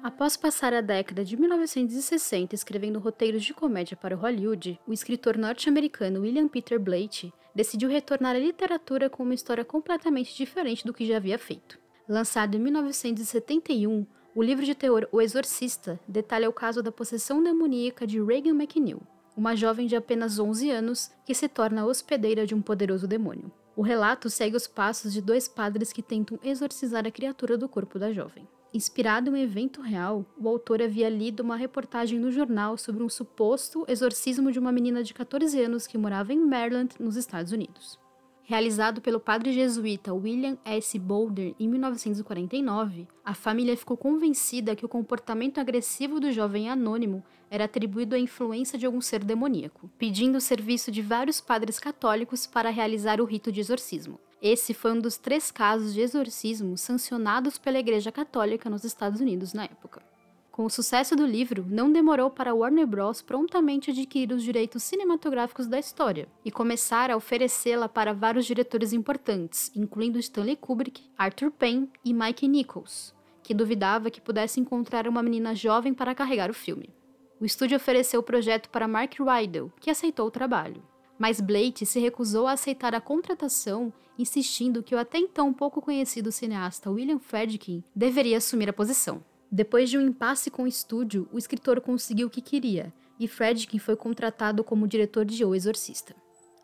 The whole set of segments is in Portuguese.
Após passar a década de 1960 escrevendo roteiros de comédia para Hollywood, o escritor norte-americano William Peter Blatty decidiu retornar à literatura com uma história completamente diferente do que já havia feito. Lançado em 1971, o livro de terror O Exorcista detalha o caso da possessão demoníaca de Reagan McNeil, uma jovem de apenas 11 anos que se torna hospedeira de um poderoso demônio. O relato segue os passos de dois padres que tentam exorcizar a criatura do corpo da jovem. Inspirado em um evento real, o autor havia lido uma reportagem no jornal sobre um suposto exorcismo de uma menina de 14 anos que morava em Maryland, nos Estados Unidos. Realizado pelo padre jesuíta William S. Boulder em 1949, a família ficou convencida que o comportamento agressivo do jovem anônimo era atribuído à influência de algum ser demoníaco, pedindo o serviço de vários padres católicos para realizar o rito de exorcismo. Esse foi um dos três casos de exorcismo sancionados pela Igreja Católica nos Estados Unidos na época. Com o sucesso do livro, não demorou para Warner Bros. prontamente adquirir os direitos cinematográficos da história e começar a oferecê-la para vários diretores importantes, incluindo Stanley Kubrick, Arthur Penn e Mike Nichols, que duvidava que pudesse encontrar uma menina jovem para carregar o filme. O estúdio ofereceu o projeto para Mark Rydell, que aceitou o trabalho mas Blake se recusou a aceitar a contratação, insistindo que o até então pouco conhecido cineasta William Friedkin deveria assumir a posição. Depois de um impasse com o estúdio, o escritor conseguiu o que queria, e Friedkin foi contratado como diretor de O Exorcista.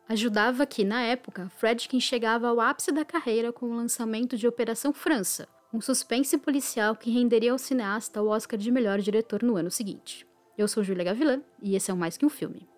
Ajudava que, na época, Friedkin chegava ao ápice da carreira com o lançamento de Operação França, um suspense policial que renderia ao cineasta o Oscar de melhor diretor no ano seguinte. Eu sou Julia Gavilan e esse é o Mais Que Um Filme.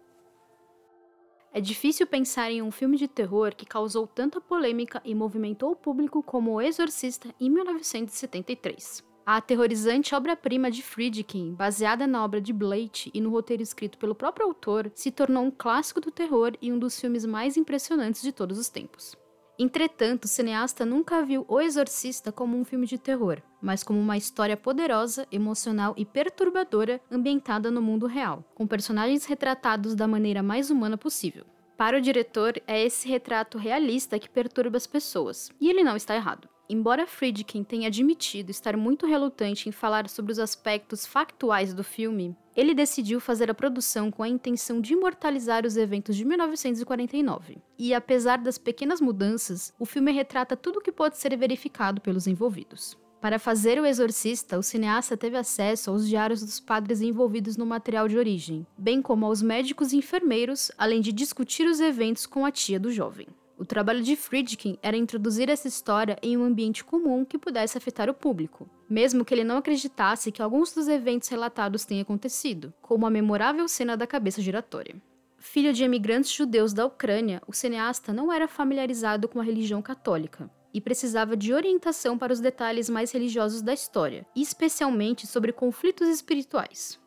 É difícil pensar em um filme de terror que causou tanta polêmica e movimentou o público como O Exorcista em 1973. A aterrorizante obra-prima de Friedkin, baseada na obra de Blake e no roteiro escrito pelo próprio autor, se tornou um clássico do terror e um dos filmes mais impressionantes de todos os tempos. Entretanto, o cineasta nunca viu O Exorcista como um filme de terror, mas como uma história poderosa, emocional e perturbadora ambientada no mundo real, com personagens retratados da maneira mais humana possível. Para o diretor, é esse retrato realista que perturba as pessoas, e ele não está errado. Embora Friedkin tenha admitido estar muito relutante em falar sobre os aspectos factuais do filme, ele decidiu fazer a produção com a intenção de imortalizar os eventos de 1949. E apesar das pequenas mudanças, o filme retrata tudo o que pode ser verificado pelos envolvidos. Para fazer O Exorcista, o cineasta teve acesso aos diários dos padres envolvidos no material de origem, bem como aos médicos e enfermeiros, além de discutir os eventos com a tia do jovem. O trabalho de Friedkin era introduzir essa história em um ambiente comum que pudesse afetar o público, mesmo que ele não acreditasse que alguns dos eventos relatados tenham acontecido, como a memorável cena da cabeça giratória. Filho de imigrantes judeus da Ucrânia, o cineasta não era familiarizado com a religião católica e precisava de orientação para os detalhes mais religiosos da história, especialmente sobre conflitos espirituais.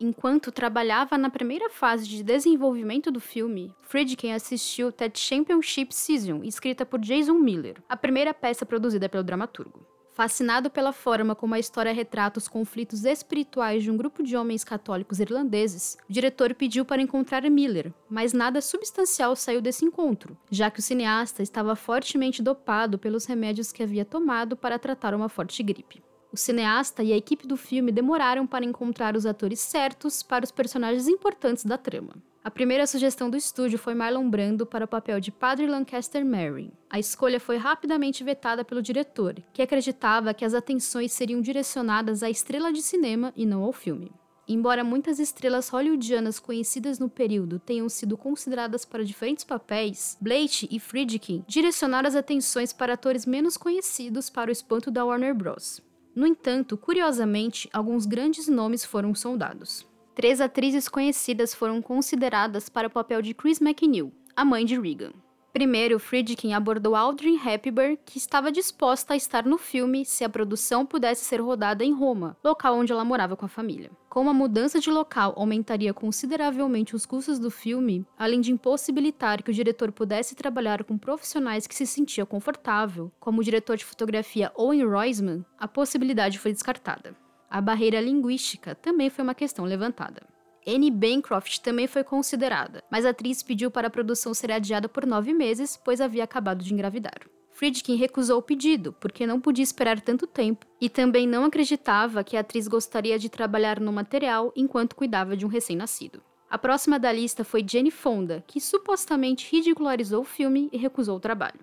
Enquanto trabalhava na primeira fase de desenvolvimento do filme, Friedkin assistiu Ted Championship Season, escrita por Jason Miller, a primeira peça produzida pelo dramaturgo. Fascinado pela forma como a história retrata os conflitos espirituais de um grupo de homens católicos irlandeses, o diretor pediu para encontrar Miller, mas nada substancial saiu desse encontro, já que o cineasta estava fortemente dopado pelos remédios que havia tomado para tratar uma forte gripe. O cineasta e a equipe do filme demoraram para encontrar os atores certos para os personagens importantes da trama. A primeira sugestão do estúdio foi Marlon Brando para o papel de Padre Lancaster Mary. A escolha foi rapidamente vetada pelo diretor, que acreditava que as atenções seriam direcionadas à estrela de cinema e não ao filme. Embora muitas estrelas hollywoodianas conhecidas no período tenham sido consideradas para diferentes papéis, Blake e Friedkin direcionaram as atenções para atores menos conhecidos para o espanto da Warner Bros. No entanto, curiosamente, alguns grandes nomes foram soldados. Três atrizes conhecidas foram consideradas para o papel de Chris McNeil, a mãe de Regan. Primeiro, Friedkin abordou Audrey Hepburn, que estava disposta a estar no filme se a produção pudesse ser rodada em Roma, local onde ela morava com a família. Como a mudança de local aumentaria consideravelmente os custos do filme, além de impossibilitar que o diretor pudesse trabalhar com profissionais que se sentia confortável, como o diretor de fotografia Owen Roisman, a possibilidade foi descartada. A barreira linguística também foi uma questão levantada. Anne Bancroft também foi considerada, mas a atriz pediu para a produção ser adiada por nove meses, pois havia acabado de engravidar. Friedkin recusou o pedido, porque não podia esperar tanto tempo e também não acreditava que a atriz gostaria de trabalhar no material enquanto cuidava de um recém-nascido. A próxima da lista foi Jane Fonda, que supostamente ridicularizou o filme e recusou o trabalho.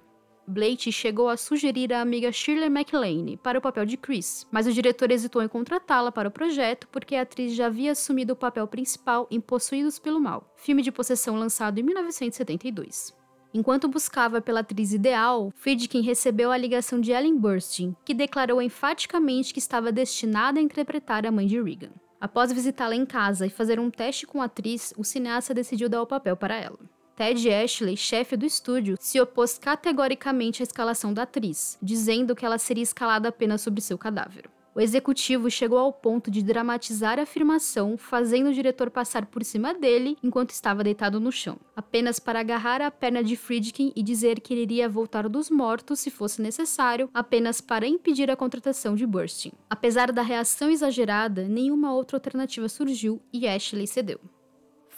Blake chegou a sugerir a amiga Shirley MacLaine para o papel de Chris, mas o diretor hesitou em contratá-la para o projeto porque a atriz já havia assumido o papel principal em Possuídos pelo Mal, filme de possessão lançado em 1972. Enquanto buscava pela atriz ideal, Friedkin recebeu a ligação de Ellen Burstyn, que declarou enfaticamente que estava destinada a interpretar a mãe de Regan. Após visitá-la em casa e fazer um teste com a atriz, o cineasta decidiu dar o papel para ela. Ted Ashley, chefe do estúdio, se opôs categoricamente à escalação da atriz, dizendo que ela seria escalada apenas sobre seu cadáver. O executivo chegou ao ponto de dramatizar a afirmação, fazendo o diretor passar por cima dele enquanto estava deitado no chão, apenas para agarrar a perna de Friedkin e dizer que ele iria voltar dos mortos se fosse necessário, apenas para impedir a contratação de Burstyn. Apesar da reação exagerada, nenhuma outra alternativa surgiu e Ashley cedeu.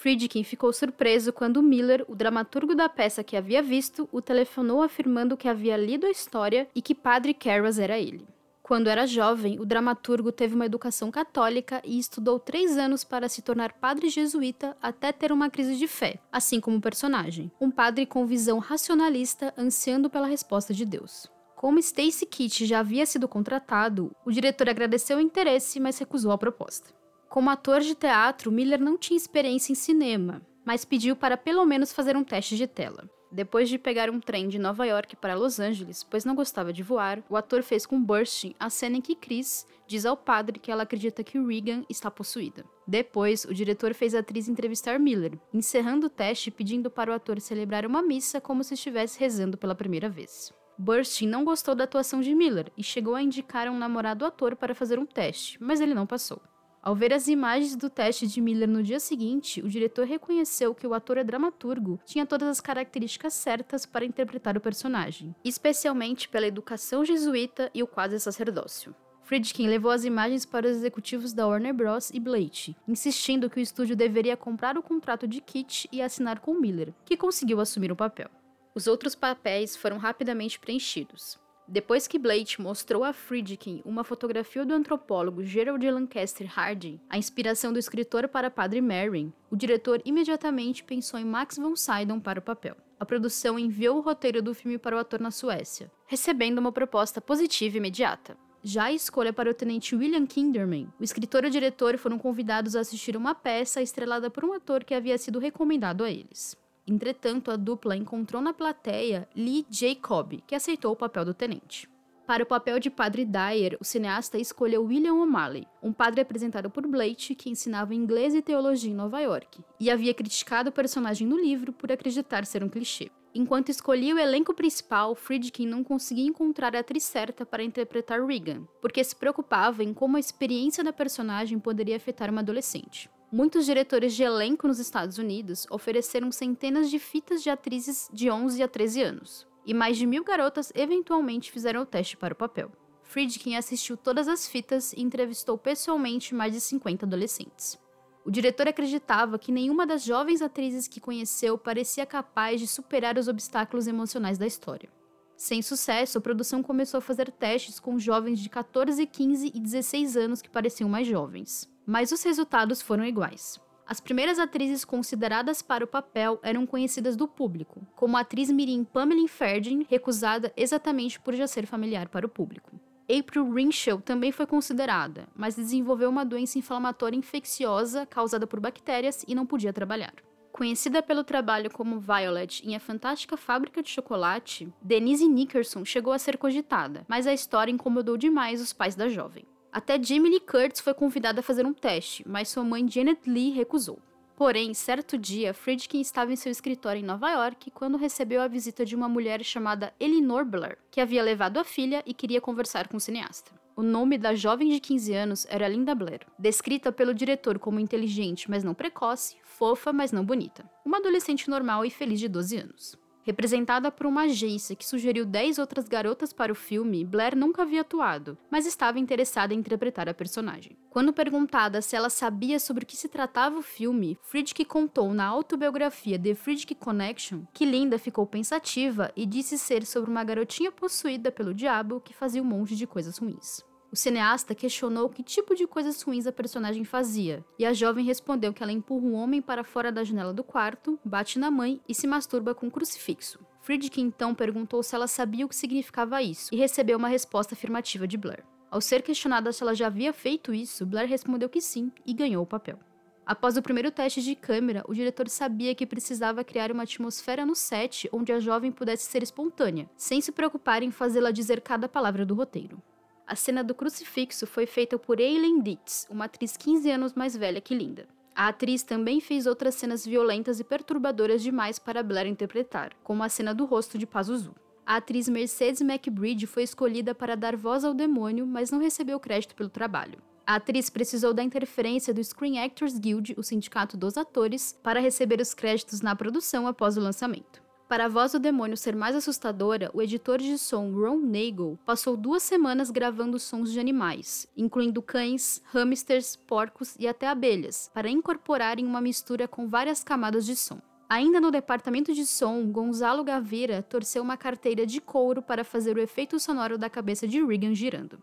Friedkin ficou surpreso quando Miller, o dramaturgo da peça que havia visto, o telefonou afirmando que havia lido a história e que Padre Carras era ele. Quando era jovem, o dramaturgo teve uma educação católica e estudou três anos para se tornar padre jesuíta até ter uma crise de fé, assim como o personagem, um padre com visão racionalista ansiando pela resposta de Deus. Como Stacy Kitt já havia sido contratado, o diretor agradeceu o interesse, mas recusou a proposta. Como ator de teatro, Miller não tinha experiência em cinema, mas pediu para pelo menos fazer um teste de tela. Depois de pegar um trem de Nova York para Los Angeles, pois não gostava de voar, o ator fez com Burstyn a cena em que Chris diz ao padre que ela acredita que Regan está possuída. Depois, o diretor fez a atriz entrevistar Miller, encerrando o teste pedindo para o ator celebrar uma missa como se estivesse rezando pela primeira vez. Burstyn não gostou da atuação de Miller e chegou a indicar um namorado ator para fazer um teste, mas ele não passou. Ao ver as imagens do teste de Miller no dia seguinte, o diretor reconheceu que o ator é dramaturgo tinha todas as características certas para interpretar o personagem, especialmente pela educação jesuíta e o quase sacerdócio. Friedkin levou as imagens para os executivos da Warner Bros. e Blake, insistindo que o estúdio deveria comprar o contrato de Kit e assinar com Miller, que conseguiu assumir o papel. Os outros papéis foram rapidamente preenchidos. Depois que Blake mostrou a Friedkin uma fotografia do antropólogo Gerald Lancaster Harding, a inspiração do escritor para Padre Merrin, o diretor imediatamente pensou em Max von Sydow para o papel. A produção enviou o roteiro do filme para o ator na Suécia, recebendo uma proposta positiva imediata. Já a escolha para o tenente William Kinderman, o escritor e o diretor foram convidados a assistir uma peça estrelada por um ator que havia sido recomendado a eles. Entretanto, a dupla encontrou na plateia Lee Jacob, que aceitou o papel do tenente. Para o papel de Padre Dyer, o cineasta escolheu William O'Malley, um padre apresentado por Blake que ensinava inglês e teologia em Nova York, e havia criticado o personagem no livro por acreditar ser um clichê. Enquanto escolhia o elenco principal, Friedkin não conseguia encontrar a atriz certa para interpretar Regan, porque se preocupava em como a experiência da personagem poderia afetar uma adolescente. Muitos diretores de elenco nos Estados Unidos ofereceram centenas de fitas de atrizes de 11 a 13 anos, e mais de mil garotas eventualmente fizeram o teste para o papel. Friedkin assistiu todas as fitas e entrevistou pessoalmente mais de 50 adolescentes. O diretor acreditava que nenhuma das jovens atrizes que conheceu parecia capaz de superar os obstáculos emocionais da história. Sem sucesso, a produção começou a fazer testes com jovens de 14, 15 e 16 anos que pareciam mais jovens mas os resultados foram iguais. As primeiras atrizes consideradas para o papel eram conhecidas do público, como a atriz mirim Pamela Ferdin, recusada exatamente por já ser familiar para o público. April Rinchel também foi considerada, mas desenvolveu uma doença inflamatória infecciosa causada por bactérias e não podia trabalhar. Conhecida pelo trabalho como Violet em A Fantástica Fábrica de Chocolate, Denise Nickerson chegou a ser cogitada, mas a história incomodou demais os pais da jovem. Até Jamie Lee Curtis foi convidada a fazer um teste, mas sua mãe Janet Lee recusou. Porém, certo dia, Friedkin estava em seu escritório em Nova York quando recebeu a visita de uma mulher chamada Elinor Blair, que havia levado a filha e queria conversar com o cineasta. O nome da jovem de 15 anos era Linda Blair, descrita pelo diretor como inteligente, mas não precoce, fofa, mas não bonita. Uma adolescente normal e feliz de 12 anos. Representada por uma agência que sugeriu 10 outras garotas para o filme, Blair nunca havia atuado, mas estava interessada em interpretar a personagem. Quando perguntada se ela sabia sobre o que se tratava o filme, Friedkin contou na autobiografia The Friedkin Connection que Linda ficou pensativa e disse ser sobre uma garotinha possuída pelo diabo que fazia um monte de coisas ruins. O cineasta questionou que tipo de coisas ruins a personagem fazia, e a jovem respondeu que ela empurra um homem para fora da janela do quarto, bate na mãe e se masturba com um crucifixo. Friedkin então perguntou se ela sabia o que significava isso, e recebeu uma resposta afirmativa de Blair. Ao ser questionada se ela já havia feito isso, Blair respondeu que sim e ganhou o papel. Após o primeiro teste de câmera, o diretor sabia que precisava criar uma atmosfera no set onde a jovem pudesse ser espontânea, sem se preocupar em fazê-la dizer cada palavra do roteiro. A cena do crucifixo foi feita por Eileen Dietz, uma atriz 15 anos mais velha que Linda. A atriz também fez outras cenas violentas e perturbadoras demais para Blair interpretar, como a cena do rosto de Pazuzu. A atriz Mercedes McBride foi escolhida para dar voz ao demônio, mas não recebeu crédito pelo trabalho. A atriz precisou da interferência do Screen Actors Guild, o sindicato dos atores, para receber os créditos na produção após o lançamento. Para a voz do demônio ser mais assustadora, o editor de som Ron Nagel passou duas semanas gravando sons de animais, incluindo cães, hamsters, porcos e até abelhas, para incorporar em uma mistura com várias camadas de som. Ainda no departamento de som, Gonzalo Gavira torceu uma carteira de couro para fazer o efeito sonoro da cabeça de Regan girando.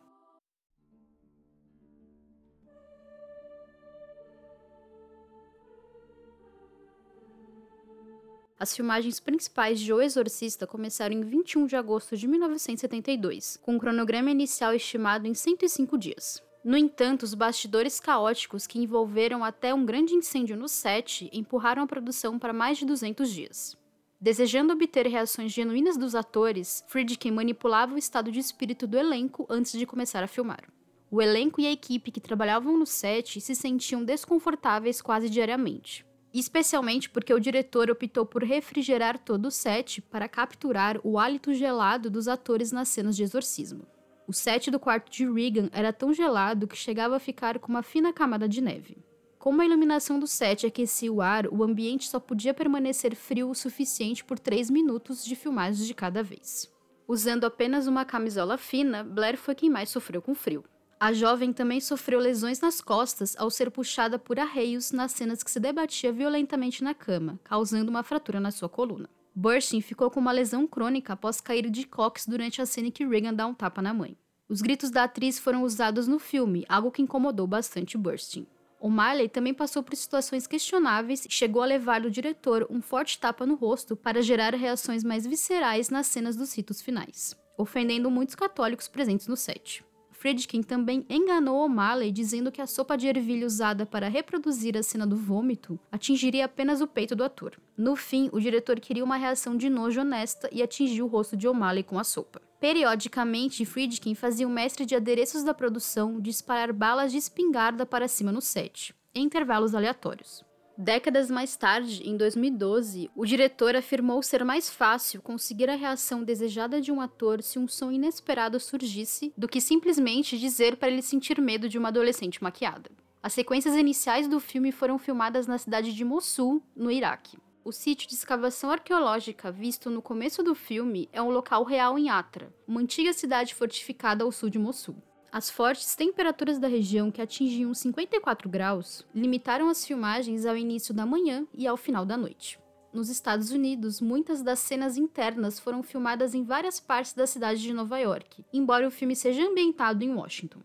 As filmagens principais de O Exorcista começaram em 21 de agosto de 1972, com um cronograma inicial estimado em 105 dias. No entanto, os bastidores caóticos que envolveram até um grande incêndio no set empurraram a produção para mais de 200 dias. Desejando obter reações genuínas dos atores, Friedkin manipulava o estado de espírito do elenco antes de começar a filmar. O elenco e a equipe que trabalhavam no set se sentiam desconfortáveis quase diariamente especialmente porque o diretor optou por refrigerar todo o set para capturar o hálito gelado dos atores nas cenas de exorcismo. O set do quarto de Regan era tão gelado que chegava a ficar com uma fina camada de neve. Como a iluminação do set aquecia o ar, o ambiente só podia permanecer frio o suficiente por 3 minutos de filmagem de cada vez. Usando apenas uma camisola fina, Blair foi quem mais sofreu com frio. A jovem também sofreu lesões nas costas ao ser puxada por arreios nas cenas que se debatia violentamente na cama, causando uma fratura na sua coluna. Burstyn ficou com uma lesão crônica após cair de cox durante a cena em que Regan dá um tapa na mãe. Os gritos da atriz foram usados no filme, algo que incomodou bastante Burstyn. O Marley também passou por situações questionáveis e chegou a levar do diretor um forte tapa no rosto para gerar reações mais viscerais nas cenas dos ritos finais, ofendendo muitos católicos presentes no set. Friedkin também enganou O'Malley dizendo que a sopa de ervilha usada para reproduzir a cena do vômito atingiria apenas o peito do ator. No fim, o diretor queria uma reação de nojo honesta e atingiu o rosto de O'Malley com a sopa. Periodicamente, Friedkin fazia o mestre de adereços da produção disparar balas de espingarda para cima no set, em intervalos aleatórios. Décadas mais tarde, em 2012, o diretor afirmou ser mais fácil conseguir a reação desejada de um ator se um som inesperado surgisse do que simplesmente dizer para ele sentir medo de uma adolescente maquiada. As sequências iniciais do filme foram filmadas na cidade de Mossul, no Iraque. O sítio de escavação arqueológica visto no começo do filme é um local real em Atra, uma antiga cidade fortificada ao sul de Mossul. As fortes temperaturas da região, que atingiam 54 graus, limitaram as filmagens ao início da manhã e ao final da noite. Nos Estados Unidos, muitas das cenas internas foram filmadas em várias partes da cidade de Nova York, embora o filme seja ambientado em Washington.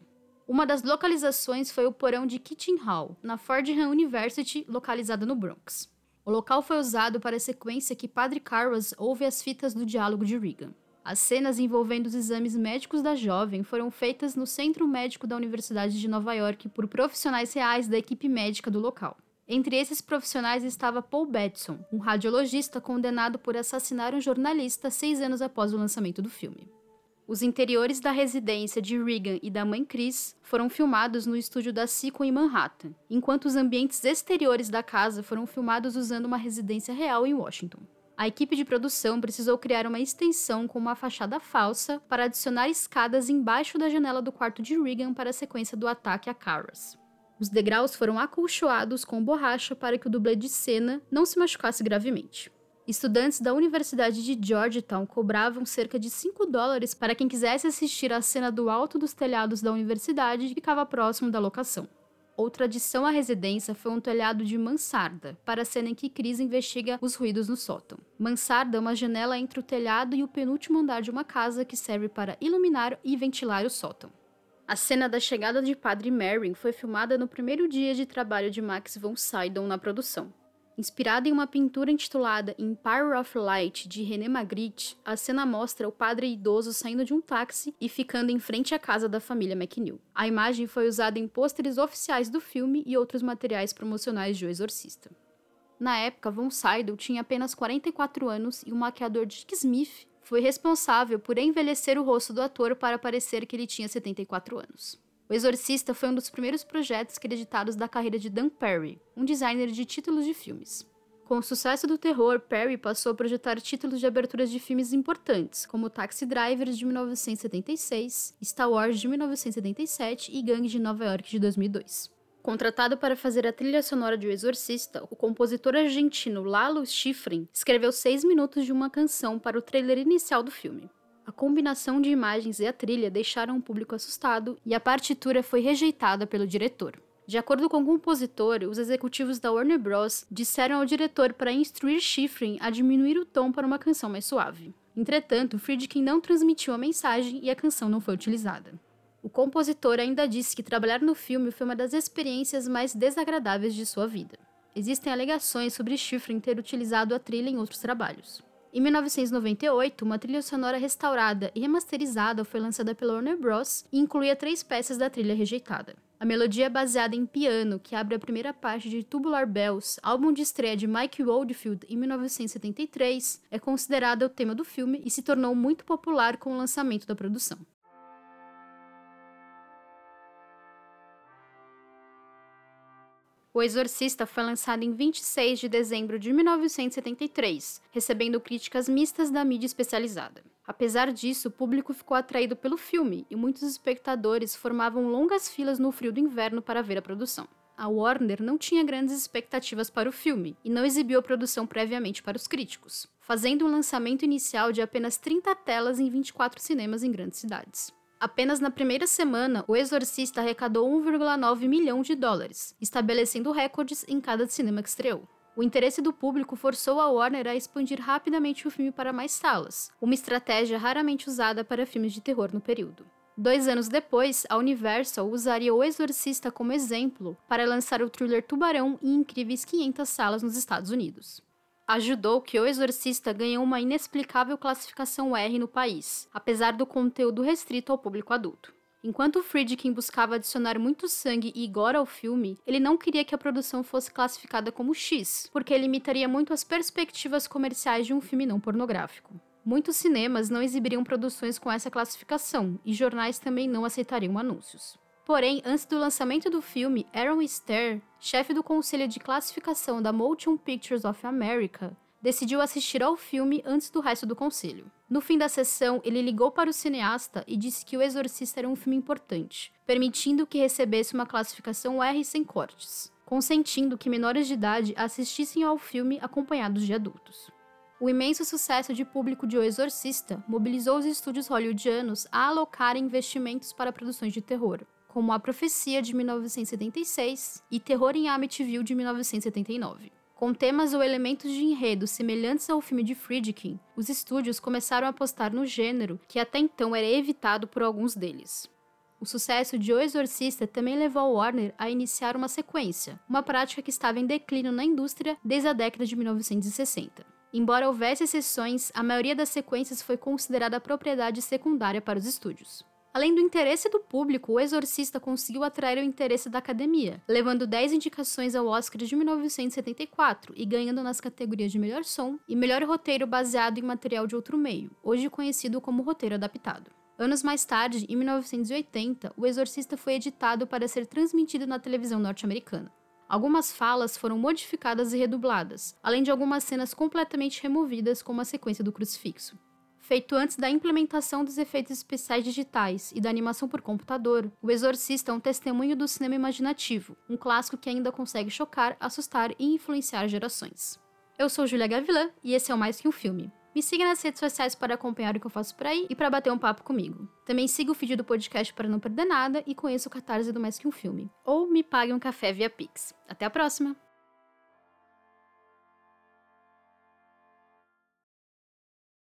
Uma das localizações foi o porão de Kitchen Hall, na Fordham University, localizada no Bronx. O local foi usado para a sequência que Padre Carras ouve as fitas do diálogo de Regan. As cenas envolvendo os exames médicos da jovem foram feitas no Centro Médico da Universidade de Nova York por profissionais reais da equipe médica do local. Entre esses profissionais estava Paul Batson, um radiologista condenado por assassinar um jornalista seis anos após o lançamento do filme. Os interiores da residência de Regan e da mãe Chris foram filmados no estúdio da Sequel em Manhattan, enquanto os ambientes exteriores da casa foram filmados usando uma residência real em Washington. A equipe de produção precisou criar uma extensão com uma fachada falsa para adicionar escadas embaixo da janela do quarto de Regan para a sequência do ataque a Carras. Os degraus foram acolchoados com borracha para que o dublê de cena não se machucasse gravemente. Estudantes da Universidade de Georgetown cobravam cerca de 5 dólares para quem quisesse assistir a cena do alto dos telhados da universidade que ficava próximo da locação. Outra adição à residência foi um telhado de mansarda, para a cena em que Chris investiga os ruídos no sótão. Mansarda é uma janela entre o telhado e o penúltimo andar de uma casa que serve para iluminar e ventilar o sótão. A cena da chegada de Padre Merrin foi filmada no primeiro dia de trabalho de Max von Sydow na produção. Inspirada em uma pintura intitulada Empire of Light de René Magritte, a cena mostra o padre idoso saindo de um táxi e ficando em frente à casa da família McNeil. A imagem foi usada em pôsteres oficiais do filme e outros materiais promocionais de O Exorcista. Na época, Von Sydow tinha apenas 44 anos e o maquiador Dick Smith foi responsável por envelhecer o rosto do ator para parecer que ele tinha 74 anos. O Exorcista foi um dos primeiros projetos creditados da carreira de Dan Perry, um designer de títulos de filmes. Com o sucesso do terror, Perry passou a projetar títulos de aberturas de filmes importantes, como Taxi Driver de 1976, Star Wars de 1977 e Gangue de Nova York de 2002. Contratado para fazer a trilha sonora de O Exorcista, o compositor argentino Lalo Schifrin escreveu seis minutos de uma canção para o trailer inicial do filme. A combinação de imagens e a trilha deixaram o público assustado e a partitura foi rejeitada pelo diretor. De acordo com o compositor, os executivos da Warner Bros. disseram ao diretor para instruir Schifrin a diminuir o tom para uma canção mais suave. Entretanto, Friedkin não transmitiu a mensagem e a canção não foi utilizada. O compositor ainda disse que trabalhar no filme foi uma das experiências mais desagradáveis de sua vida. Existem alegações sobre Schifrin ter utilizado a trilha em outros trabalhos. Em 1998, uma trilha sonora restaurada e remasterizada foi lançada pela Warner Bros. e incluía três peças da trilha rejeitada. A melodia é baseada em piano, que abre a primeira parte de Tubular Bells, álbum de estreia de Mike Oldfield em 1973, é considerada o tema do filme e se tornou muito popular com o lançamento da produção. O Exorcista foi lançado em 26 de dezembro de 1973, recebendo críticas mistas da mídia especializada. Apesar disso, o público ficou atraído pelo filme e muitos espectadores formavam longas filas no frio do inverno para ver a produção. A Warner não tinha grandes expectativas para o filme e não exibiu a produção previamente para os críticos, fazendo um lançamento inicial de apenas 30 telas em 24 cinemas em grandes cidades. Apenas na primeira semana, O Exorcista arrecadou 1,9 milhão de dólares, estabelecendo recordes em cada cinema que estreou. O interesse do público forçou a Warner a expandir rapidamente o filme para mais salas, uma estratégia raramente usada para filmes de terror no período. Dois anos depois, a Universal usaria O Exorcista como exemplo para lançar o thriller Tubarão em incríveis 500 salas nos Estados Unidos ajudou que O Exorcista ganhe uma inexplicável classificação R no país, apesar do conteúdo restrito ao público adulto. Enquanto Friedkin buscava adicionar muito sangue e gore ao filme, ele não queria que a produção fosse classificada como X, porque limitaria muito as perspectivas comerciais de um filme não pornográfico. Muitos cinemas não exibiriam produções com essa classificação, e jornais também não aceitariam anúncios. Porém, antes do lançamento do filme, Aaron Stair, chefe do conselho de classificação da Motion Pictures of America, decidiu assistir ao filme antes do resto do conselho. No fim da sessão, ele ligou para o cineasta e disse que O Exorcista era um filme importante, permitindo que recebesse uma classificação R sem cortes, consentindo que menores de idade assistissem ao filme acompanhados de adultos. O imenso sucesso de público de O Exorcista mobilizou os estúdios hollywoodianos a alocarem investimentos para produções de terror, como A Profecia de 1976 e Terror em Amityville de 1979. Com temas ou elementos de enredo semelhantes ao filme de Friedkin, os estúdios começaram a apostar no gênero que até então era evitado por alguns deles. O sucesso de O Exorcista também levou Warner a iniciar uma sequência, uma prática que estava em declínio na indústria desde a década de 1960. Embora houvesse exceções, a maioria das sequências foi considerada propriedade secundária para os estúdios. Além do interesse do público, O Exorcista conseguiu atrair o interesse da academia, levando 10 indicações ao Oscar de 1974 e ganhando nas categorias de melhor som e melhor roteiro baseado em material de outro meio, hoje conhecido como roteiro adaptado. Anos mais tarde, em 1980, O Exorcista foi editado para ser transmitido na televisão norte-americana. Algumas falas foram modificadas e redubladas, além de algumas cenas completamente removidas, como a sequência do crucifixo feito antes da implementação dos efeitos especiais digitais e da animação por computador, O Exorcista é um testemunho do cinema imaginativo, um clássico que ainda consegue chocar, assustar e influenciar gerações. Eu sou Julia Gavilã e esse é o Mais Que Um Filme. Me siga nas redes sociais para acompanhar o que eu faço por aí e para bater um papo comigo. Também siga o feed do podcast para não perder nada e conheça o catarse do Mais Que Um Filme. Ou me pague um café via Pix. Até a próxima!